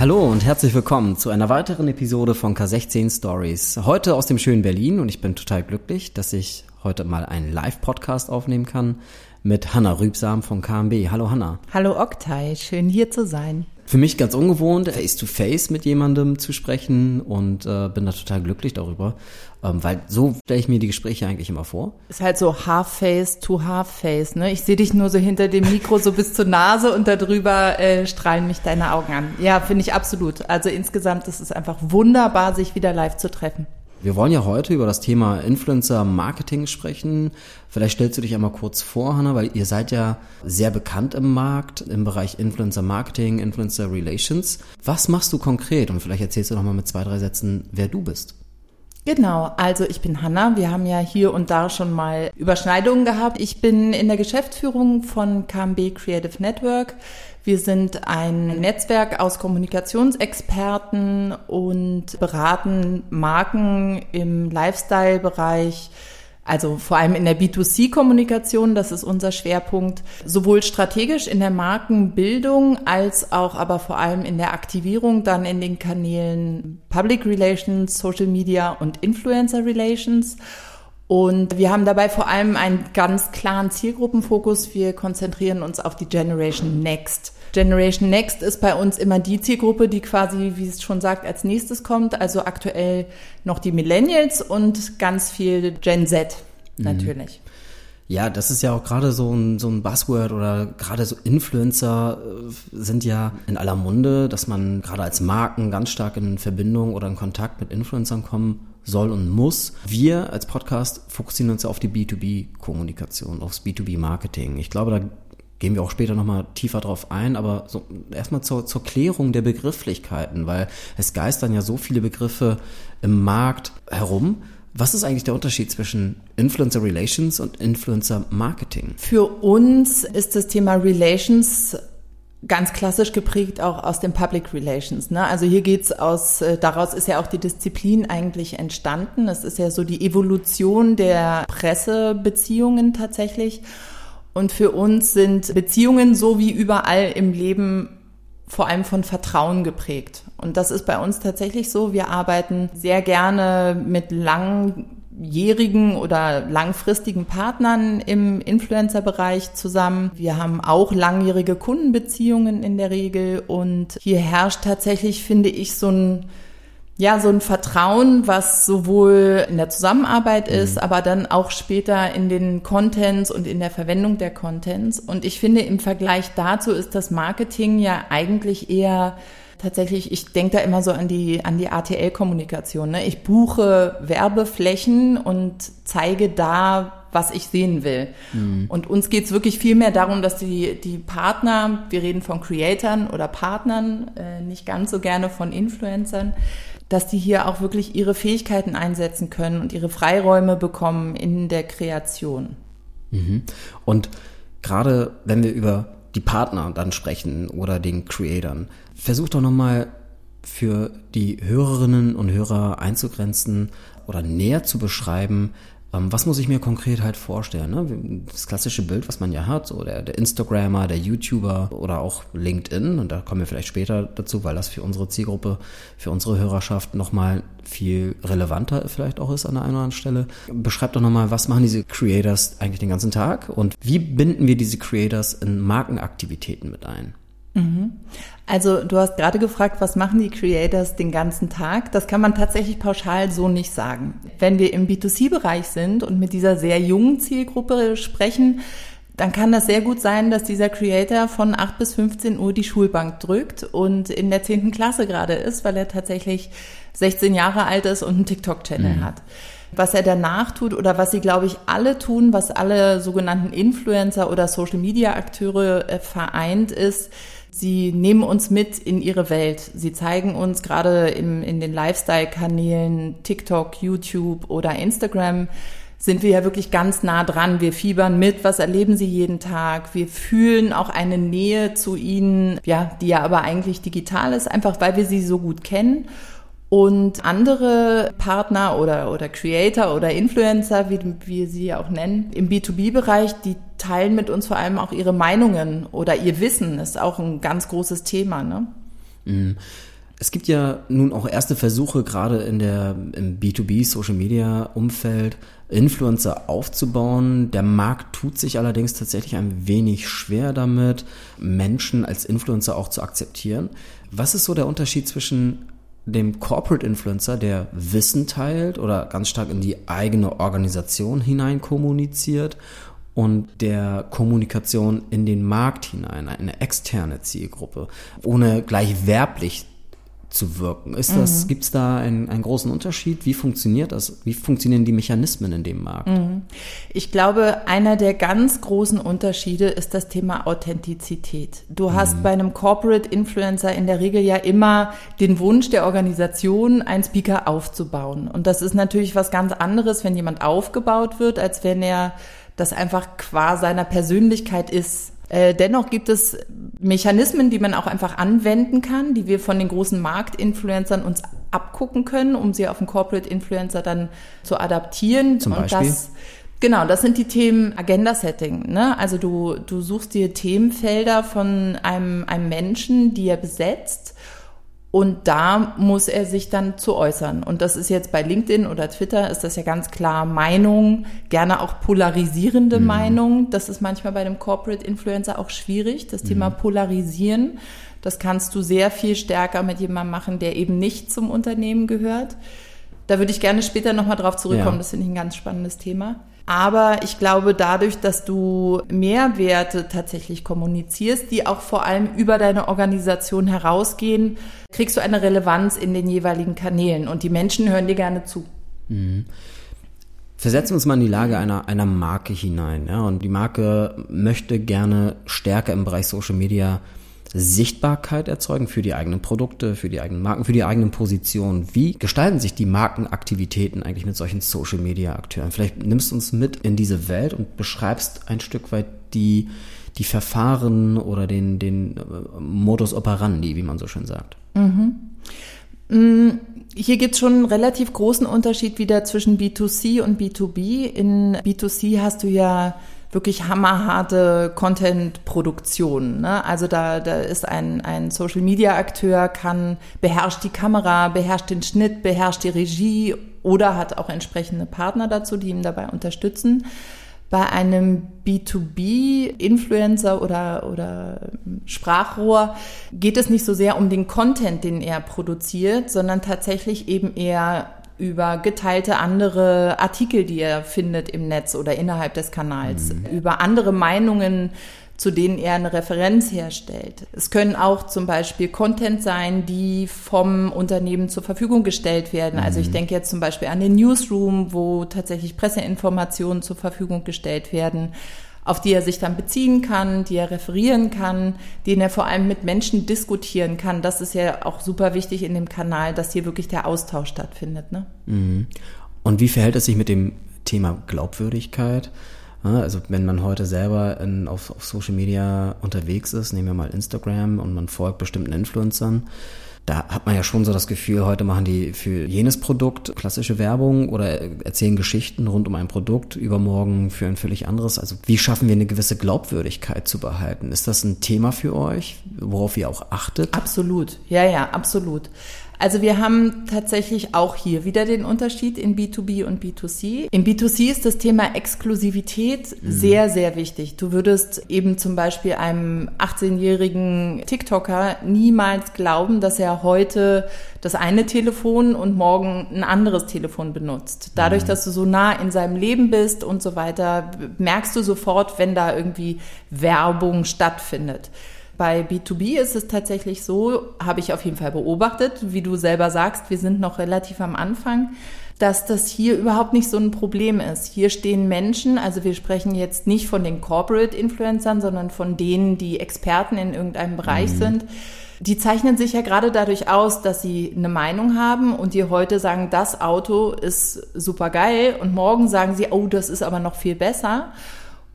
Hallo und herzlich willkommen zu einer weiteren Episode von K16 Stories. Heute aus dem schönen Berlin und ich bin total glücklich, dass ich heute mal einen Live-Podcast aufnehmen kann mit Hanna Rübsam von KMB. Hallo Hanna. Hallo Oktay, schön hier zu sein für mich ganz ungewohnt, face-to-face -face mit jemandem zu sprechen und äh, bin da total glücklich darüber, ähm, weil so stelle ich mir die Gespräche eigentlich immer vor. Ist halt so half-face to half-face, ne? Ich sehe dich nur so hinter dem Mikro so bis zur Nase und darüber äh, strahlen mich deine Augen an. Ja, finde ich absolut. Also insgesamt ist es einfach wunderbar, sich wieder live zu treffen. Wir wollen ja heute über das Thema Influencer Marketing sprechen. Vielleicht stellst du dich einmal kurz vor, Hanna, weil ihr seid ja sehr bekannt im Markt im Bereich Influencer Marketing, Influencer Relations. Was machst du konkret? Und vielleicht erzählst du noch mal mit zwei, drei Sätzen, wer du bist. Genau, also ich bin Hanna. Wir haben ja hier und da schon mal Überschneidungen gehabt. Ich bin in der Geschäftsführung von KMB Creative Network. Wir sind ein Netzwerk aus Kommunikationsexperten und beraten Marken im Lifestyle-Bereich, also vor allem in der B2C-Kommunikation, das ist unser Schwerpunkt, sowohl strategisch in der Markenbildung als auch aber vor allem in der Aktivierung dann in den Kanälen Public Relations, Social Media und Influencer Relations. Und wir haben dabei vor allem einen ganz klaren Zielgruppenfokus. Wir konzentrieren uns auf die Generation Next. Generation Next ist bei uns immer die Zielgruppe, die quasi, wie es schon sagt, als nächstes kommt. Also aktuell noch die Millennials und ganz viel Gen Z mhm. natürlich. Ja, das ist ja auch gerade so ein, so ein Buzzword oder gerade so Influencer äh, sind ja in aller Munde, dass man gerade als Marken ganz stark in Verbindung oder in Kontakt mit Influencern kommen soll und muss. Wir als Podcast fokussieren uns auf die B2B-Kommunikation, aufs B2B-Marketing. Ich glaube, da gehen wir auch später nochmal tiefer drauf ein, aber so erstmal zur, zur Klärung der Begrifflichkeiten, weil es geistern ja so viele Begriffe im Markt herum. Was ist eigentlich der Unterschied zwischen Influencer Relations und Influencer Marketing? Für uns ist das Thema Relations ganz klassisch geprägt auch aus den Public Relations. Ne? Also hier geht's aus, äh, daraus ist ja auch die Disziplin eigentlich entstanden. Es ist ja so die Evolution der Pressebeziehungen tatsächlich. Und für uns sind Beziehungen so wie überall im Leben vor allem von Vertrauen geprägt. Und das ist bei uns tatsächlich so. Wir arbeiten sehr gerne mit lang jährigen oder langfristigen Partnern im Influencer-Bereich zusammen. Wir haben auch langjährige Kundenbeziehungen in der Regel und hier herrscht tatsächlich, finde ich, so ein ja, so ein Vertrauen, was sowohl in der Zusammenarbeit mhm. ist, aber dann auch später in den Contents und in der Verwendung der Contents. Und ich finde, im Vergleich dazu ist das Marketing ja eigentlich eher tatsächlich, ich denke da immer so an die, an die ATL-Kommunikation. Ne? Ich buche Werbeflächen und zeige da, was ich sehen will. Mhm. Und uns geht's wirklich viel mehr darum, dass die, die Partner, wir reden von Creatoren oder Partnern, äh, nicht ganz so gerne von Influencern, dass die hier auch wirklich ihre Fähigkeiten einsetzen können und ihre Freiräume bekommen in der Kreation. Mhm. Und gerade wenn wir über die Partner dann sprechen oder den Creatoren, versuch doch nochmal für die Hörerinnen und Hörer einzugrenzen oder näher zu beschreiben, was muss ich mir konkret halt vorstellen? Ne? Das klassische Bild, was man ja hat, so der, der Instagrammer, der YouTuber oder auch LinkedIn, und da kommen wir vielleicht später dazu, weil das für unsere Zielgruppe, für unsere Hörerschaft nochmal viel relevanter vielleicht auch ist an der einen oder anderen Stelle. Beschreibt doch nochmal, was machen diese Creators eigentlich den ganzen Tag und wie binden wir diese Creators in Markenaktivitäten mit ein? Mhm. Also du hast gerade gefragt, was machen die Creators den ganzen Tag? Das kann man tatsächlich pauschal so nicht sagen. Wenn wir im B2C-Bereich sind und mit dieser sehr jungen Zielgruppe sprechen, dann kann das sehr gut sein, dass dieser Creator von 8 bis 15 Uhr die Schulbank drückt und in der 10. Klasse gerade ist, weil er tatsächlich 16 Jahre alt ist und einen TikTok-Channel mhm. hat. Was er danach tut oder was sie, glaube ich, alle tun, was alle sogenannten Influencer oder Social-Media-Akteure äh, vereint, ist, Sie nehmen uns mit in ihre Welt. Sie zeigen uns gerade im, in den Lifestyle-Kanälen TikTok, YouTube oder Instagram, sind wir ja wirklich ganz nah dran. Wir fiebern mit, was erleben sie jeden Tag. Wir fühlen auch eine Nähe zu ihnen, ja, die ja aber eigentlich digital ist, einfach weil wir sie so gut kennen. Und andere Partner oder, oder Creator oder Influencer, wie wir sie auch nennen, im B2B-Bereich, die teilen mit uns vor allem auch ihre Meinungen oder ihr Wissen, ist auch ein ganz großes Thema. Ne? Mhm. Es gibt ja nun auch erste Versuche, gerade in der, im B2B Social Media Umfeld, Influencer aufzubauen. Der Markt tut sich allerdings tatsächlich ein wenig schwer damit, Menschen als Influencer auch zu akzeptieren. Was ist so der Unterschied zwischen dem Corporate Influencer, der Wissen teilt oder ganz stark in die eigene Organisation hinein kommuniziert und der Kommunikation in den Markt hinein, eine externe Zielgruppe, ohne gleich werblich zu wirken. Ist das, mhm. gibt es da einen, einen großen Unterschied? Wie funktioniert das? Wie funktionieren die Mechanismen in dem Markt? Mhm. Ich glaube, einer der ganz großen Unterschiede ist das Thema Authentizität. Du hast mhm. bei einem Corporate Influencer in der Regel ja immer den Wunsch der Organisation, einen Speaker aufzubauen. Und das ist natürlich was ganz anderes, wenn jemand aufgebaut wird, als wenn er das einfach qua seiner Persönlichkeit ist. Äh, dennoch gibt es Mechanismen, die man auch einfach anwenden kann, die wir von den großen Marktinfluencern uns abgucken können, um sie auf den Corporate Influencer dann zu adaptieren. Zum Beispiel? Und das, genau, das sind die Themen Agenda-Setting. Ne? Also du, du suchst dir Themenfelder von einem, einem Menschen, die er besetzt und da muss er sich dann zu äußern. Und das ist jetzt bei LinkedIn oder Twitter, ist das ja ganz klar Meinung, gerne auch polarisierende mhm. Meinung. Das ist manchmal bei dem Corporate Influencer auch schwierig, das mhm. Thema Polarisieren. Das kannst du sehr viel stärker mit jemandem machen, der eben nicht zum Unternehmen gehört. Da würde ich gerne später nochmal drauf zurückkommen. Ja. Das finde ich ein ganz spannendes Thema. Aber ich glaube, dadurch, dass du Mehrwerte tatsächlich kommunizierst, die auch vor allem über deine Organisation herausgehen, kriegst du eine Relevanz in den jeweiligen Kanälen und die Menschen hören dir gerne zu. Mhm. Versetzen wir uns mal in die Lage einer, einer Marke hinein. Ja? Und die Marke möchte gerne stärker im Bereich Social Media Sichtbarkeit erzeugen für die eigenen Produkte, für die eigenen Marken, für die eigenen Positionen. Wie gestalten sich die Markenaktivitäten eigentlich mit solchen Social-Media-Akteuren? Vielleicht nimmst du uns mit in diese Welt und beschreibst ein Stück weit die, die Verfahren oder den, den äh, Modus operandi, wie man so schön sagt. Mhm. Mm, hier gibt es schon einen relativ großen Unterschied wieder zwischen B2C und B2B. In B2C hast du ja wirklich hammerharte Content-Produktion. Ne? Also da, da ist ein, ein Social-Media-Akteur, kann beherrscht die Kamera, beherrscht den Schnitt, beherrscht die Regie oder hat auch entsprechende Partner dazu, die ihm dabei unterstützen. Bei einem B2B-Influencer oder, oder Sprachrohr geht es nicht so sehr um den Content, den er produziert, sondern tatsächlich eben eher über geteilte andere Artikel, die er findet im Netz oder innerhalb des Kanals, mhm. über andere Meinungen, zu denen er eine Referenz herstellt. Es können auch zum Beispiel Content sein, die vom Unternehmen zur Verfügung gestellt werden. Mhm. Also ich mhm. denke jetzt zum Beispiel an den Newsroom, wo tatsächlich Presseinformationen zur Verfügung gestellt werden auf die er sich dann beziehen kann, die er referieren kann, den er vor allem mit Menschen diskutieren kann. Das ist ja auch super wichtig in dem Kanal, dass hier wirklich der Austausch stattfindet. Ne? Mhm. Und wie verhält es sich mit dem Thema Glaubwürdigkeit? Also wenn man heute selber in, auf, auf Social Media unterwegs ist, nehmen wir mal Instagram und man folgt bestimmten Influencern, da hat man ja schon so das Gefühl, heute machen die für jenes Produkt klassische Werbung oder erzählen Geschichten rund um ein Produkt, übermorgen für ein völlig anderes. Also wie schaffen wir eine gewisse Glaubwürdigkeit zu behalten? Ist das ein Thema für euch, worauf ihr auch achtet? Absolut, ja, ja, absolut. Also wir haben tatsächlich auch hier wieder den Unterschied in B2B und B2C. Im B2C ist das Thema Exklusivität mhm. sehr, sehr wichtig. Du würdest eben zum Beispiel einem 18-jährigen TikToker niemals glauben, dass er heute das eine Telefon und morgen ein anderes Telefon benutzt. Dadurch, mhm. dass du so nah in seinem Leben bist und so weiter, merkst du sofort, wenn da irgendwie Werbung stattfindet. Bei B2B ist es tatsächlich so, habe ich auf jeden Fall beobachtet, wie du selber sagst, wir sind noch relativ am Anfang, dass das hier überhaupt nicht so ein Problem ist. Hier stehen Menschen, also wir sprechen jetzt nicht von den Corporate Influencern, sondern von denen, die Experten in irgendeinem Bereich mhm. sind die zeichnen sich ja gerade dadurch aus, dass sie eine Meinung haben und die heute sagen, das Auto ist super geil und morgen sagen sie, oh, das ist aber noch viel besser.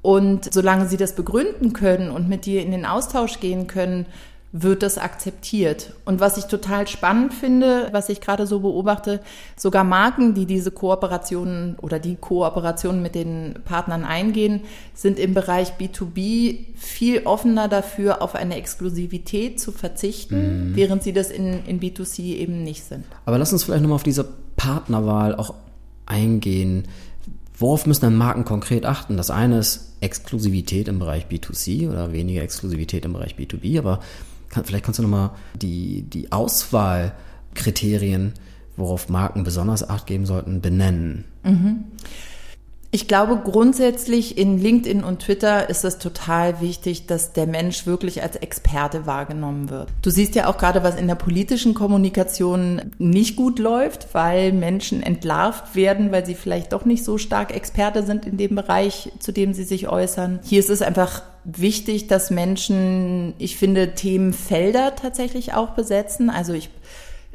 Und solange sie das begründen können und mit dir in den Austausch gehen können, wird das akzeptiert. Und was ich total spannend finde, was ich gerade so beobachte, sogar Marken, die diese Kooperationen oder die Kooperationen mit den Partnern eingehen, sind im Bereich B2B viel offener dafür, auf eine Exklusivität zu verzichten, mhm. während sie das in, in B2C eben nicht sind. Aber lass uns vielleicht nochmal auf diese Partnerwahl auch eingehen. Worauf müssen dann Marken konkret achten? Das eine ist Exklusivität im Bereich B2C oder weniger Exklusivität im Bereich B2B, aber kann, vielleicht kannst du nochmal die, die Auswahlkriterien, worauf Marken besonders Acht geben sollten, benennen. Mhm. Ich glaube, grundsätzlich in LinkedIn und Twitter ist es total wichtig, dass der Mensch wirklich als Experte wahrgenommen wird. Du siehst ja auch gerade, was in der politischen Kommunikation nicht gut läuft, weil Menschen entlarvt werden, weil sie vielleicht doch nicht so stark Experte sind in dem Bereich, zu dem sie sich äußern. Hier ist es einfach wichtig, dass Menschen, ich finde, Themenfelder tatsächlich auch besetzen. Also ich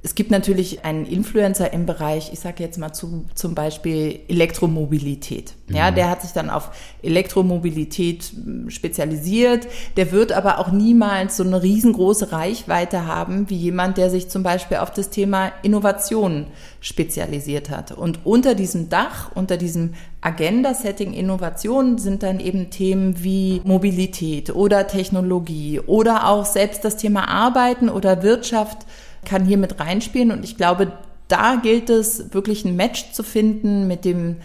es gibt natürlich einen Influencer im Bereich, ich sage jetzt mal zu, zum Beispiel Elektromobilität. Ja, mhm. der hat sich dann auf Elektromobilität hm, spezialisiert. Der wird aber auch niemals so eine riesengroße Reichweite haben wie jemand, der sich zum Beispiel auf das Thema Innovation spezialisiert hat. Und unter diesem Dach, unter diesem Agenda-Setting Innovation sind dann eben Themen wie Mobilität oder Technologie oder auch selbst das Thema Arbeiten oder Wirtschaft kann hier mit reinspielen. Und ich glaube, da gilt es wirklich ein Match zu finden mit dem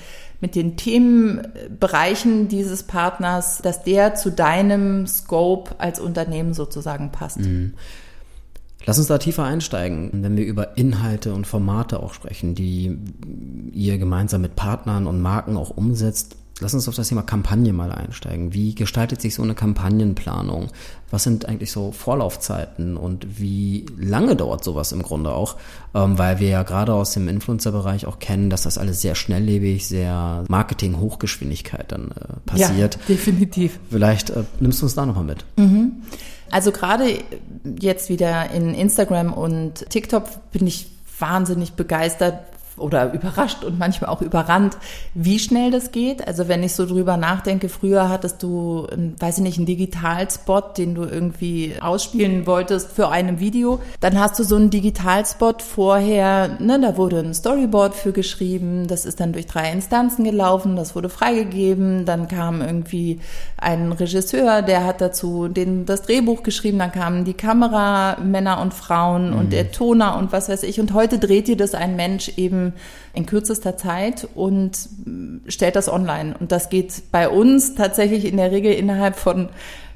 mit den Themenbereichen dieses Partners, dass der zu deinem Scope als Unternehmen sozusagen passt. Mhm. Lass uns da tiefer einsteigen, wenn wir über Inhalte und Formate auch sprechen, die ihr gemeinsam mit Partnern und Marken auch umsetzt. Lass uns auf das Thema Kampagne mal einsteigen. Wie gestaltet sich so eine Kampagnenplanung? Was sind eigentlich so Vorlaufzeiten und wie lange dauert sowas im Grunde auch? Ähm, weil wir ja gerade aus dem Influencer-Bereich auch kennen, dass das alles sehr schnelllebig, sehr Marketing-Hochgeschwindigkeit dann äh, passiert. Ja, definitiv. Vielleicht äh, nimmst du uns da nochmal mit. Mhm. Also gerade jetzt wieder in Instagram und TikTok bin ich wahnsinnig begeistert, oder überrascht und manchmal auch überrannt, wie schnell das geht. Also wenn ich so drüber nachdenke, früher hattest du, weiß ich nicht, einen Digitalspot, den du irgendwie ausspielen wolltest für ein Video. Dann hast du so einen Digitalspot vorher, ne, da wurde ein Storyboard für geschrieben, das ist dann durch drei Instanzen gelaufen, das wurde freigegeben, dann kam irgendwie ein Regisseur, der hat dazu den, das Drehbuch geschrieben, dann kamen die Kameramänner und Frauen mhm. und der Toner und was weiß ich. Und heute dreht dir das ein Mensch eben in kürzester Zeit und stellt das online. Und das geht bei uns tatsächlich in der Regel innerhalb von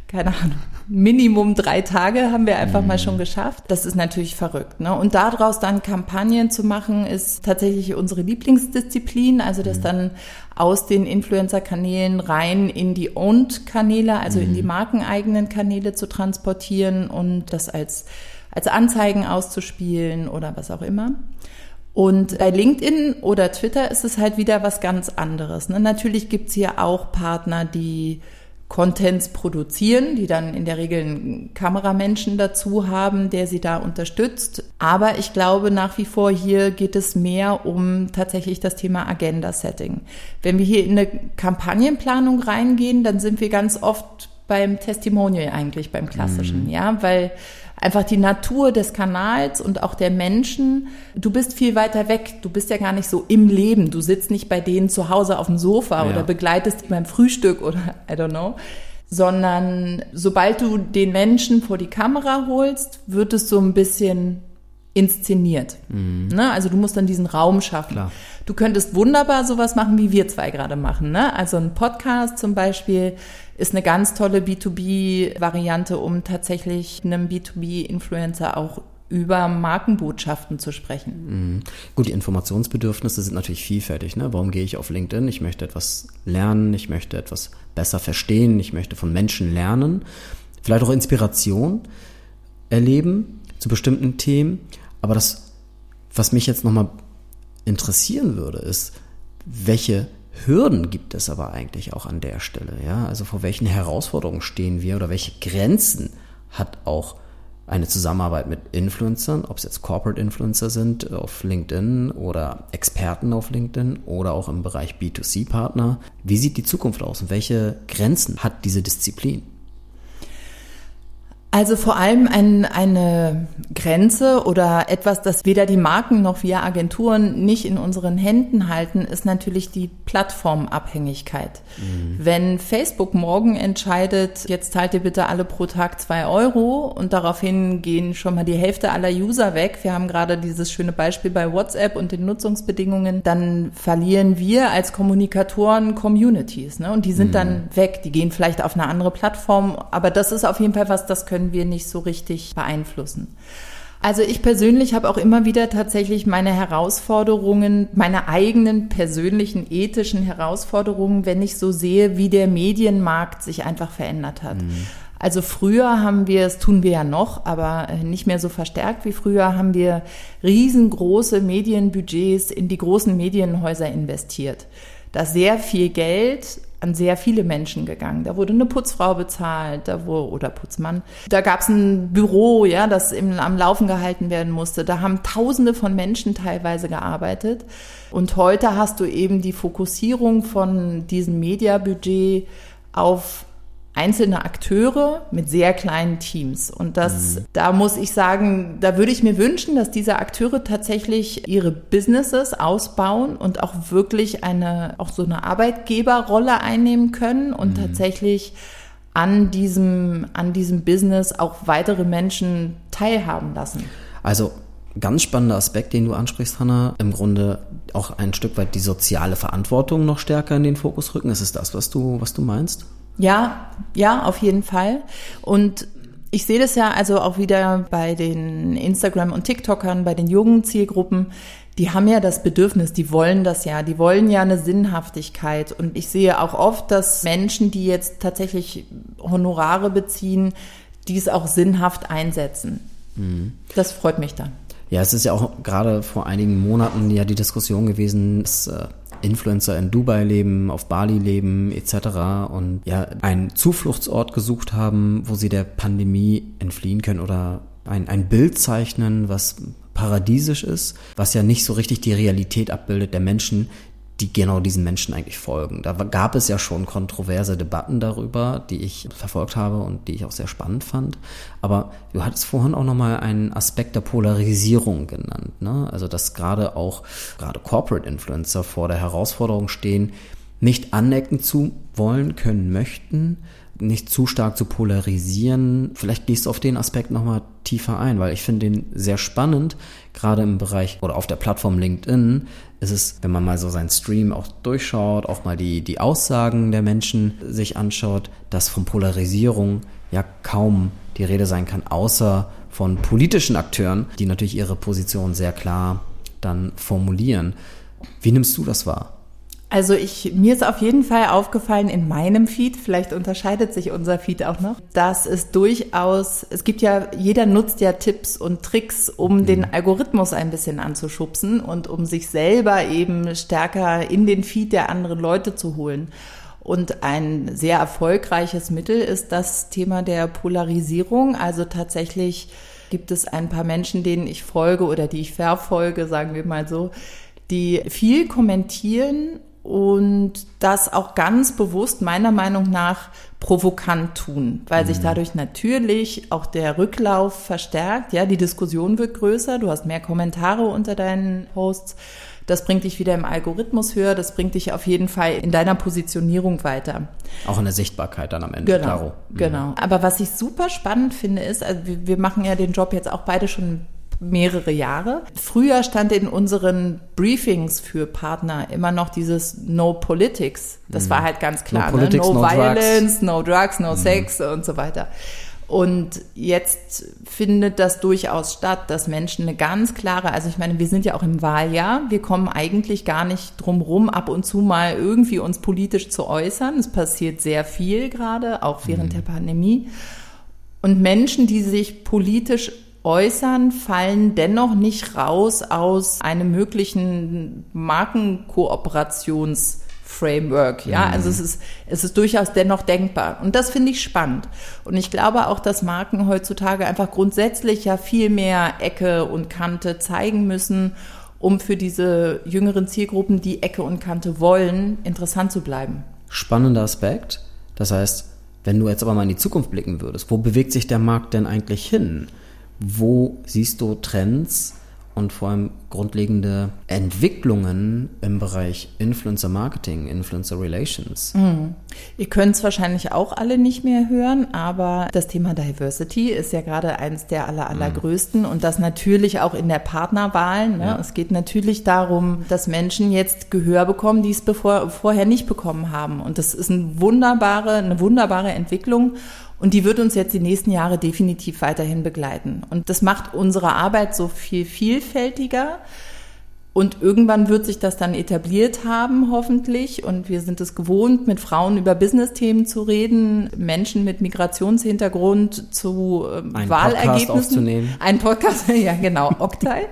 keine Ahnung, Minimum drei Tage haben wir einfach mhm. mal schon geschafft. Das ist natürlich verrückt. Ne? Und daraus dann Kampagnen zu machen, ist tatsächlich unsere Lieblingsdisziplin. Also das mhm. dann aus den Influencer-Kanälen rein in die Owned-Kanäle, also mhm. in die mhm. markeneigenen Kanäle zu transportieren und das als, als Anzeigen auszuspielen oder was auch immer. Und bei LinkedIn oder Twitter ist es halt wieder was ganz anderes. Ne? Natürlich gibt's hier auch Partner, die Contents produzieren, die dann in der Regel einen Kameramenschen dazu haben, der sie da unterstützt. Aber ich glaube nach wie vor hier geht es mehr um tatsächlich das Thema Agenda-Setting. Wenn wir hier in eine Kampagnenplanung reingehen, dann sind wir ganz oft beim Testimonial eigentlich, beim klassischen, mhm. ja, weil einfach die Natur des Kanals und auch der Menschen. Du bist viel weiter weg. Du bist ja gar nicht so im Leben. Du sitzt nicht bei denen zu Hause auf dem Sofa ja. oder begleitest die beim Frühstück oder I don't know. Sondern sobald du den Menschen vor die Kamera holst, wird es so ein bisschen inszeniert. Mhm. Ne? Also du musst dann diesen Raum schaffen. Klar. Du könntest wunderbar sowas machen, wie wir zwei gerade machen. Ne? Also ein Podcast zum Beispiel ist eine ganz tolle B2B-Variante, um tatsächlich einem B2B-Influencer auch über Markenbotschaften zu sprechen. Mhm. Gut, die Informationsbedürfnisse sind natürlich vielfältig. Ne? Warum gehe ich auf LinkedIn? Ich möchte etwas lernen, ich möchte etwas besser verstehen, ich möchte von Menschen lernen, vielleicht auch Inspiration erleben zu bestimmten Themen. Aber das, was mich jetzt nochmal interessieren würde, ist, welche Hürden gibt es aber eigentlich auch an der Stelle? Ja, also vor welchen Herausforderungen stehen wir oder welche Grenzen hat auch eine Zusammenarbeit mit Influencern, ob es jetzt Corporate Influencer sind auf LinkedIn oder Experten auf LinkedIn oder auch im Bereich B2C-Partner. Wie sieht die Zukunft aus und welche Grenzen hat diese Disziplin? Also vor allem ein, eine Grenze oder etwas, das weder die Marken noch wir Agenturen nicht in unseren Händen halten, ist natürlich die Plattformabhängigkeit. Mhm. Wenn Facebook morgen entscheidet, jetzt zahlt ihr bitte alle pro Tag zwei Euro und daraufhin gehen schon mal die Hälfte aller User weg. Wir haben gerade dieses schöne Beispiel bei WhatsApp und den Nutzungsbedingungen. Dann verlieren wir als Kommunikatoren Communities ne? und die sind mhm. dann weg. Die gehen vielleicht auf eine andere Plattform, aber das ist auf jeden Fall was, das können können wir nicht so richtig beeinflussen. Also ich persönlich habe auch immer wieder tatsächlich meine Herausforderungen, meine eigenen persönlichen ethischen Herausforderungen, wenn ich so sehe, wie der Medienmarkt sich einfach verändert hat. Mhm. Also früher haben wir, es tun wir ja noch, aber äh, nicht mehr so verstärkt wie früher, haben wir riesengroße Medienbudgets in die großen Medienhäuser investiert. Da sehr viel Geld an sehr viele Menschen gegangen. Da wurde eine Putzfrau bezahlt, da wurde, oder Putzmann. Da gab es ein Büro, ja, das im, am Laufen gehalten werden musste. Da haben Tausende von Menschen teilweise gearbeitet. Und heute hast du eben die Fokussierung von diesem Mediabudget auf einzelne Akteure mit sehr kleinen Teams. Und das, mhm. da muss ich sagen, da würde ich mir wünschen, dass diese Akteure tatsächlich ihre Businesses ausbauen und auch wirklich eine, auch so eine Arbeitgeberrolle einnehmen können und mhm. tatsächlich an diesem, an diesem Business auch weitere Menschen teilhaben lassen. Also ganz spannender Aspekt, den du ansprichst, Hanna. Im Grunde auch ein Stück weit die soziale Verantwortung noch stärker in den Fokus rücken. Ist es das, was du, was du meinst? Ja, ja, auf jeden Fall. Und ich sehe das ja also auch wieder bei den Instagram- und TikTokern, bei den jungen Zielgruppen. Die haben ja das Bedürfnis, die wollen das ja, die wollen ja eine Sinnhaftigkeit. Und ich sehe auch oft, dass Menschen, die jetzt tatsächlich Honorare beziehen, dies auch sinnhaft einsetzen. Mhm. Das freut mich dann. Ja, es ist ja auch gerade vor einigen Monaten ja die Diskussion gewesen, dass äh, Influencer in Dubai leben, auf Bali leben etc. und ja einen Zufluchtsort gesucht haben, wo sie der Pandemie entfliehen können oder ein, ein Bild zeichnen, was paradiesisch ist, was ja nicht so richtig die Realität abbildet der Menschen, die genau diesen Menschen eigentlich folgen. Da gab es ja schon kontroverse Debatten darüber, die ich verfolgt habe und die ich auch sehr spannend fand. Aber du hattest vorhin auch nochmal einen Aspekt der Polarisierung genannt. Ne? Also dass gerade auch, gerade Corporate Influencer vor der Herausforderung stehen, nicht anecken zu wollen, können, möchten, nicht zu stark zu polarisieren. Vielleicht gehst du auf den Aspekt nochmal tiefer ein, weil ich finde den sehr spannend, gerade im Bereich oder auf der Plattform LinkedIn ist es, wenn man mal so seinen Stream auch durchschaut, auch mal die, die Aussagen der Menschen sich anschaut, dass von Polarisierung ja kaum die Rede sein kann, außer von politischen Akteuren, die natürlich ihre Position sehr klar dann formulieren. Wie nimmst du das wahr? Also ich, mir ist auf jeden Fall aufgefallen in meinem Feed, vielleicht unterscheidet sich unser Feed auch noch, dass es durchaus, es gibt ja, jeder nutzt ja Tipps und Tricks, um mhm. den Algorithmus ein bisschen anzuschubsen und um sich selber eben stärker in den Feed der anderen Leute zu holen. Und ein sehr erfolgreiches Mittel ist das Thema der Polarisierung. Also tatsächlich gibt es ein paar Menschen, denen ich folge oder die ich verfolge, sagen wir mal so, die viel kommentieren und das auch ganz bewusst meiner Meinung nach provokant tun, weil mhm. sich dadurch natürlich auch der Rücklauf verstärkt, ja, die Diskussion wird größer, du hast mehr Kommentare unter deinen Posts, das bringt dich wieder im Algorithmus höher, das bringt dich auf jeden Fall in deiner Positionierung weiter. Auch in der Sichtbarkeit dann am Ende. Genau. Mhm. genau. Aber was ich super spannend finde ist, also wir, wir machen ja den Job jetzt auch beide schon mehrere Jahre. Früher stand in unseren Briefings für Partner immer noch dieses No Politics. Das mhm. war halt ganz klar. No, ne? no, no Violence, drugs. no Drugs, no mhm. Sex und so weiter. Und jetzt findet das durchaus statt, dass Menschen eine ganz klare, also ich meine, wir sind ja auch im Wahljahr, wir kommen eigentlich gar nicht drum rum, ab und zu mal irgendwie uns politisch zu äußern. Es passiert sehr viel gerade, auch während mhm. der Pandemie. Und Menschen, die sich politisch äußern, fallen dennoch nicht raus aus einem möglichen Markenkooperationsvertrag. Framework, ja. Mhm. Also es ist, es ist durchaus dennoch denkbar. Und das finde ich spannend. Und ich glaube auch, dass Marken heutzutage einfach grundsätzlich ja viel mehr Ecke und Kante zeigen müssen, um für diese jüngeren Zielgruppen, die Ecke und Kante wollen, interessant zu bleiben. Spannender Aspekt. Das heißt, wenn du jetzt aber mal in die Zukunft blicken würdest, wo bewegt sich der Markt denn eigentlich hin? Wo siehst du Trends und vor allem grundlegende Entwicklungen im Bereich Influencer Marketing, Influencer Relations. Mhm. Ihr könnt es wahrscheinlich auch alle nicht mehr hören, aber das Thema Diversity ist ja gerade eines der aller, allergrößten mhm. und das natürlich auch in der Partnerwahl. Ne? Ja. Es geht natürlich darum, dass Menschen jetzt Gehör bekommen, die es bevor, vorher nicht bekommen haben. Und das ist eine wunderbare, eine wunderbare Entwicklung. Und die wird uns jetzt die nächsten Jahre definitiv weiterhin begleiten. Und das macht unsere Arbeit so viel vielfältiger. Und irgendwann wird sich das dann etabliert haben, hoffentlich. Und wir sind es gewohnt, mit Frauen über Business-Themen zu reden, Menschen mit Migrationshintergrund zu äh, Einen Wahlergebnissen. Podcast aufzunehmen. Ein Podcast, ja genau, Octile.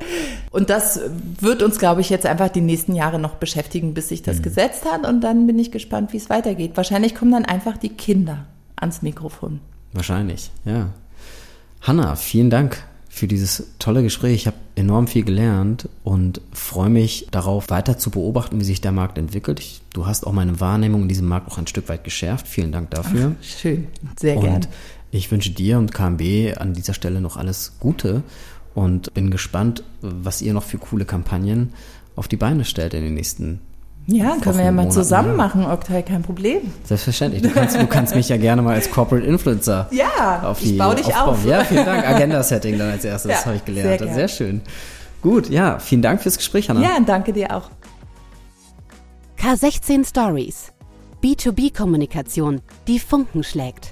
Und das wird uns, glaube ich, jetzt einfach die nächsten Jahre noch beschäftigen, bis sich das mhm. gesetzt hat. Und dann bin ich gespannt, wie es weitergeht. Wahrscheinlich kommen dann einfach die Kinder ans Mikrofon. Wahrscheinlich, ja. Hanna, vielen Dank für dieses tolle Gespräch. Ich habe enorm viel gelernt und freue mich darauf, weiter zu beobachten, wie sich der Markt entwickelt. Ich, du hast auch meine Wahrnehmung in diesem Markt auch ein Stück weit geschärft. Vielen Dank dafür. Ach, schön, sehr gerne. Ich wünsche dir und KMB an dieser Stelle noch alles Gute und bin gespannt, was ihr noch für coole Kampagnen auf die Beine stellt in den nächsten ja, können wir ja mal zusammen machen, Oktay, kein Problem. Selbstverständlich. Du kannst, du kannst mich ja gerne mal als Corporate Influencer ja, auf die, ich baue dich aufbauen. auf. Ja, vielen Dank. Agenda-Setting dann als erstes, ja, habe ich gelernt. Sehr, sehr schön. Gut, ja, vielen Dank fürs Gespräch, Hanna. Ja, danke dir auch. K16 Stories. B2B-Kommunikation, die Funken schlägt.